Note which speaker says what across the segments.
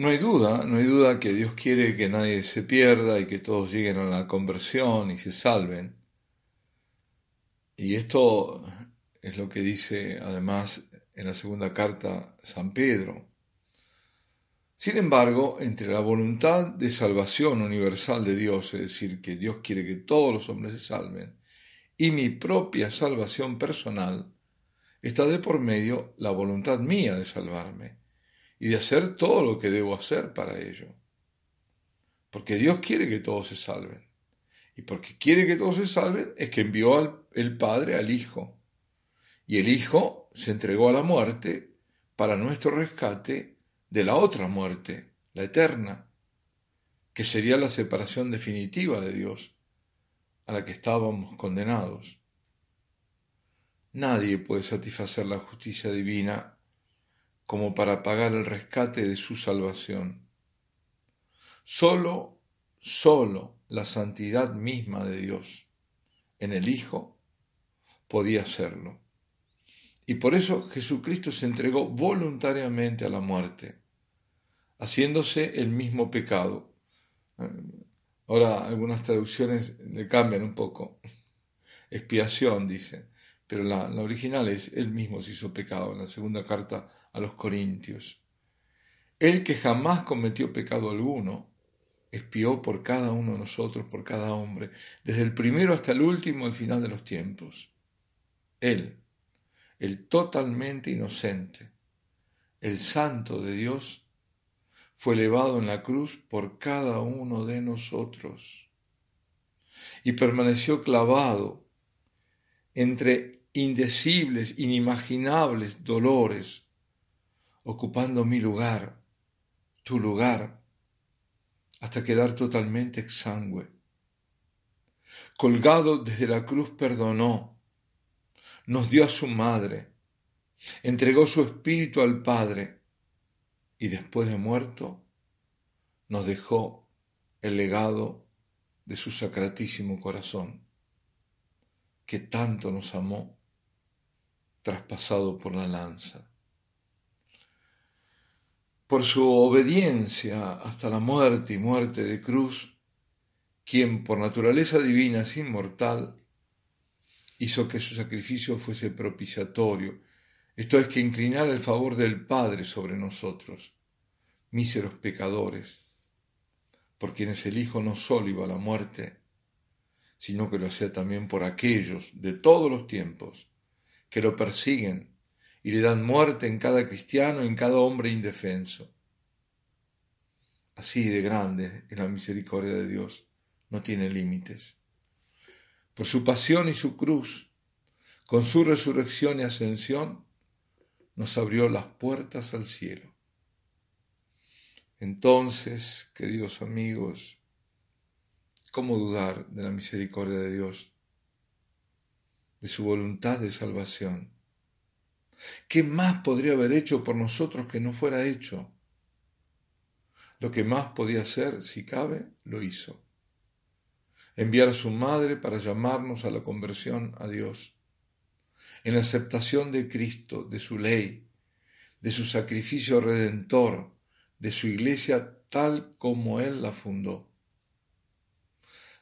Speaker 1: No hay duda, no hay duda que Dios quiere que nadie se pierda y que todos lleguen a la conversión y se salven. Y esto es lo que dice además en la segunda carta San Pedro. Sin embargo, entre la voluntad de salvación universal de Dios, es decir, que Dios quiere que todos los hombres se salven, y mi propia salvación personal, está de por medio la voluntad mía de salvarme y de hacer todo lo que debo hacer para ello. Porque Dios quiere que todos se salven. Y porque quiere que todos se salven es que envió al, el Padre al Hijo. Y el Hijo se entregó a la muerte para nuestro rescate de la otra muerte, la eterna, que sería la separación definitiva de Dios, a la que estábamos condenados. Nadie puede satisfacer la justicia divina como para pagar el rescate de su salvación. Solo, solo la santidad misma de Dios en el Hijo podía hacerlo. Y por eso Jesucristo se entregó voluntariamente a la muerte, haciéndose el mismo pecado. Ahora algunas traducciones le cambian un poco. Expiación, dice pero la, original es Él mismo se hizo pecado, en la segunda carta a los Corintios. Él que jamás cometió pecado alguno, espió por cada uno de nosotros, por cada hombre, desde el primero hasta el último, el final de los tiempos. Él, el totalmente inocente, el santo de Dios, fue elevado en la cruz por cada uno de nosotros y permaneció clavado entre indecibles, inimaginables dolores, ocupando mi lugar, tu lugar, hasta quedar totalmente exangüe. Colgado desde la cruz perdonó, nos dio a su madre, entregó su espíritu al Padre y después de muerto nos dejó el legado de su sacratísimo corazón, que tanto nos amó traspasado por la lanza. Por su obediencia hasta la muerte y muerte de cruz, quien por naturaleza divina es inmortal, hizo que su sacrificio fuese propiciatorio, esto es que inclinara el favor del Padre sobre nosotros, míseros pecadores, por quienes el Hijo no solo iba a la muerte, sino que lo hacía también por aquellos de todos los tiempos que lo persiguen y le dan muerte en cada cristiano, en cada hombre indefenso. Así de grande es la misericordia de Dios, no tiene límites. Por su pasión y su cruz, con su resurrección y ascensión, nos abrió las puertas al cielo. Entonces, queridos amigos, ¿cómo dudar de la misericordia de Dios? De su voluntad de salvación. ¿Qué más podría haber hecho por nosotros que no fuera hecho? Lo que más podía hacer, si cabe, lo hizo. Enviar a su madre para llamarnos a la conversión a Dios, en la aceptación de Cristo, de su ley, de su sacrificio redentor, de su iglesia tal como Él la fundó.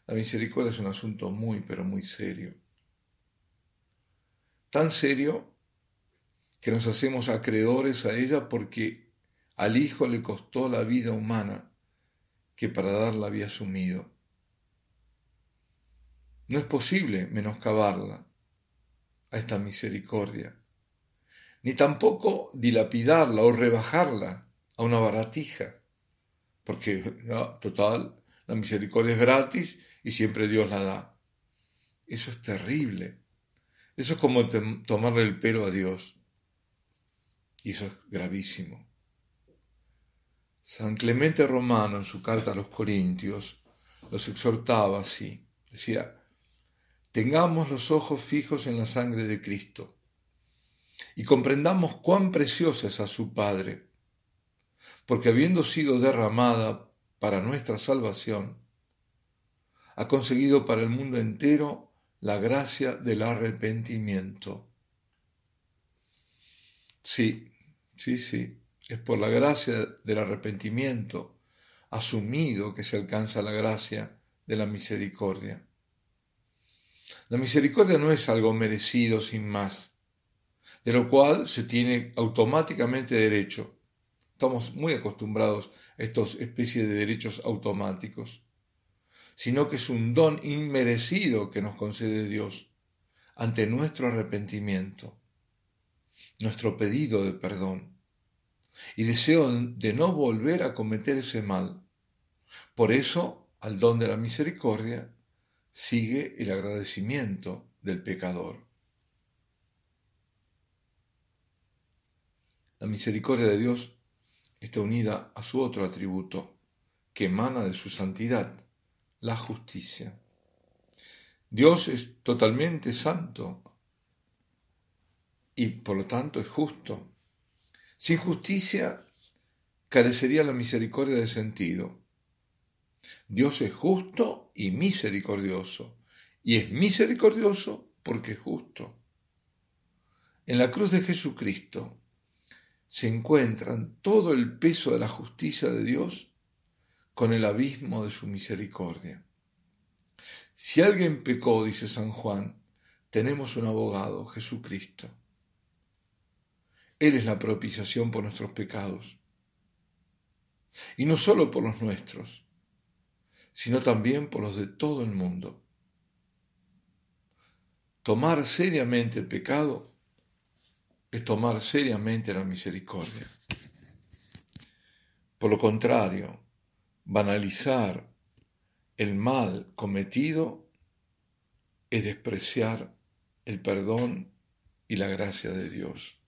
Speaker 1: La misericordia es un asunto muy, pero muy serio tan serio que nos hacemos acreedores a ella porque al Hijo le costó la vida humana que para darla había asumido. No es posible menoscabarla a esta misericordia, ni tampoco dilapidarla o rebajarla a una baratija, porque, total, la misericordia es gratis y siempre Dios la da. Eso es terrible. Eso es como tomarle el pelo a Dios. Y eso es gravísimo. San Clemente Romano, en su carta a los Corintios, los exhortaba así. Decía, tengamos los ojos fijos en la sangre de Cristo y comprendamos cuán preciosa es a su Padre, porque habiendo sido derramada para nuestra salvación, ha conseguido para el mundo entero la gracia del arrepentimiento. Sí, sí, sí, Es por la gracia del arrepentimiento asumido que se alcanza la gracia de la misericordia. La misericordia no es algo merecido sin más, de lo cual se tiene automáticamente derecho. Estamos muy acostumbrados a estas especies de derechos automáticos, sino que es un don inmerecido que nos concede Dios ante nuestro arrepentimiento, nuestro pedido de perdón y deseo de no volver a cometer ese mal. Por eso, al don de la misericordia sigue el agradecimiento del pecador. La misericordia de Dios está unida a su otro atributo, que emana de su santidad, la justicia. Dios es totalmente santo y por lo tanto es justo. Sin justicia carecería la misericordia de sentido. Dios es justo y misericordioso, y es misericordioso porque es justo. En la cruz de Jesucristo se encuentran todo el peso de la justicia de Dios con el abismo de su misericordia. Si alguien pecó, dice San Juan, tenemos un abogado, Jesucristo él es la propiciación por nuestros pecados. Y no solo por los nuestros, sino también por los de todo el mundo. Tomar seriamente el pecado es tomar seriamente la misericordia. Por lo contrario, banalizar el mal cometido es despreciar el perdón y la gracia de Dios.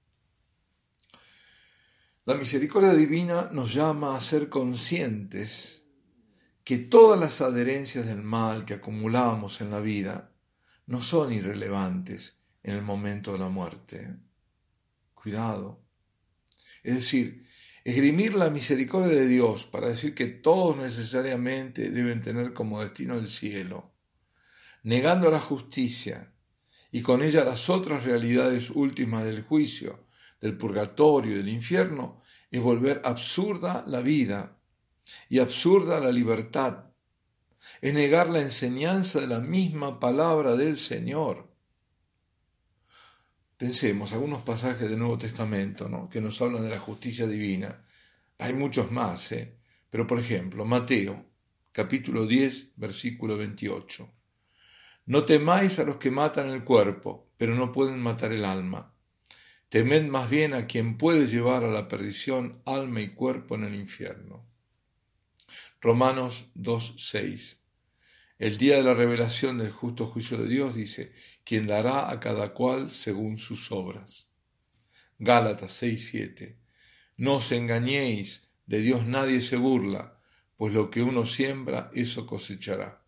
Speaker 1: La misericordia divina nos llama a ser conscientes que todas las adherencias del mal que acumulamos en la vida no son irrelevantes en el momento de la muerte. Cuidado. Es decir, esgrimir la misericordia de Dios para decir que todos necesariamente deben tener como destino el cielo, negando la justicia y con ella las otras realidades últimas del juicio, del purgatorio y del infierno es volver absurda la vida y absurda la libertad. Es negar la enseñanza de la misma palabra del Señor. Pensemos algunos pasajes del Nuevo Testamento ¿no? que nos hablan de la justicia divina. Hay muchos más, ¿eh? pero por ejemplo, Mateo, capítulo 10, versículo 28. No temáis a los que matan el cuerpo, pero no pueden matar el alma Temed más bien a quien puede llevar a la perdición alma y cuerpo en el infierno. Romanos 2.6. El día de la revelación del justo juicio de Dios dice, quien dará a cada cual según sus obras. Gálatas 6.7. No os engañéis, de Dios nadie se burla, pues lo que uno siembra, eso cosechará.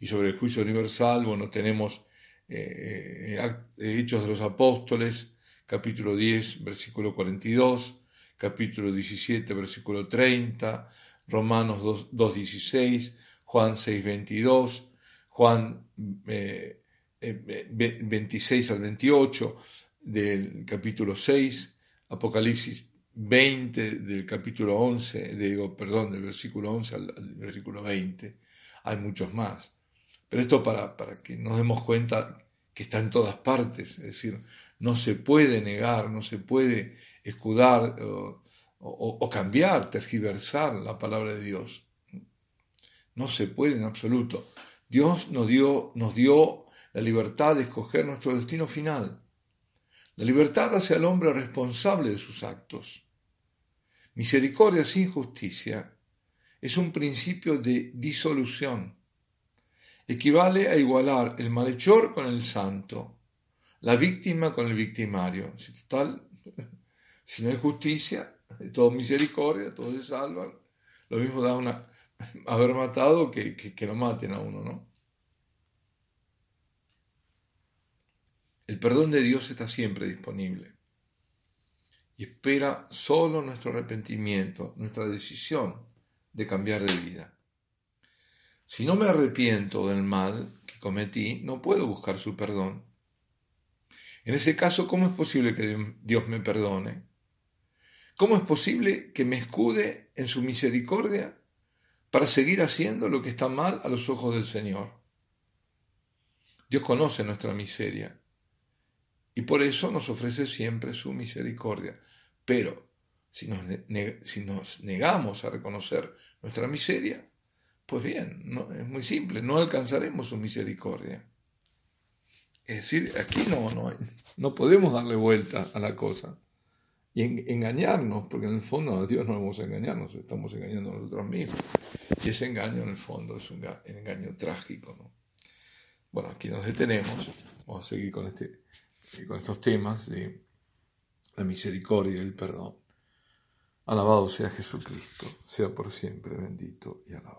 Speaker 1: Y sobre el juicio universal, bueno, tenemos eh, eh, Hechos de los Apóstoles, capítulo 10, versículo 42, capítulo 17, versículo 30, Romanos 2, 16, Juan 6, 22, Juan 26 eh, eh, al 28 del capítulo 6, Apocalipsis 20 del capítulo 11, digo, perdón, del versículo 11 al, al, versículo 20. Hay muchos más. Pero esto para, para que nos demos cuenta que está en todas partes, es decir, no se puede negar, no se puede escudar o, cambiar, tergiversar la palabra de Dios. No se puede en absoluto. Dios nos dio, nos dio la libertad de escoger nuestro destino final. La libertad hace al hombre responsable de sus actos. Misericordia sin justicia es un principio de disolución. Equivale a igualar el malhechor con el santo la víctima con el victimario. Si total, si no hay justicia, todo misericordia, todos se salvan. Lo mismo da una haber matado que, que, lo maten a uno, ¿no? El perdón de Dios está siempre disponible y espera solo nuestro arrepentimiento, nuestra decisión de cambiar de vida. Si no me arrepiento del mal que cometí, no puedo buscar su perdón. En ese caso, ¿cómo es posible que Dios me perdone? ¿Cómo es posible que me escude en su misericordia para seguir haciendo lo que está mal a los ojos del Señor? Dios conoce nuestra miseria y por eso nos ofrece siempre su misericordia. Pero si nos, si nos negamos a reconocer nuestra miseria, pues bien, es muy simple, no alcanzaremos su misericordia. Es decir, aquí no, no, no podemos darle vuelta a la cosa y engañarnos, porque en el fondo a Dios no vamos a engañarnos, estamos engañando a nosotros mismos. Y ese engaño en el fondo es un engaño trágico. ¿no? Bueno, aquí nos detenemos, vamos a seguir con, este, con estos temas de la misericordia y el perdón. Alabado sea Jesucristo, sea por siempre bendito y alabado.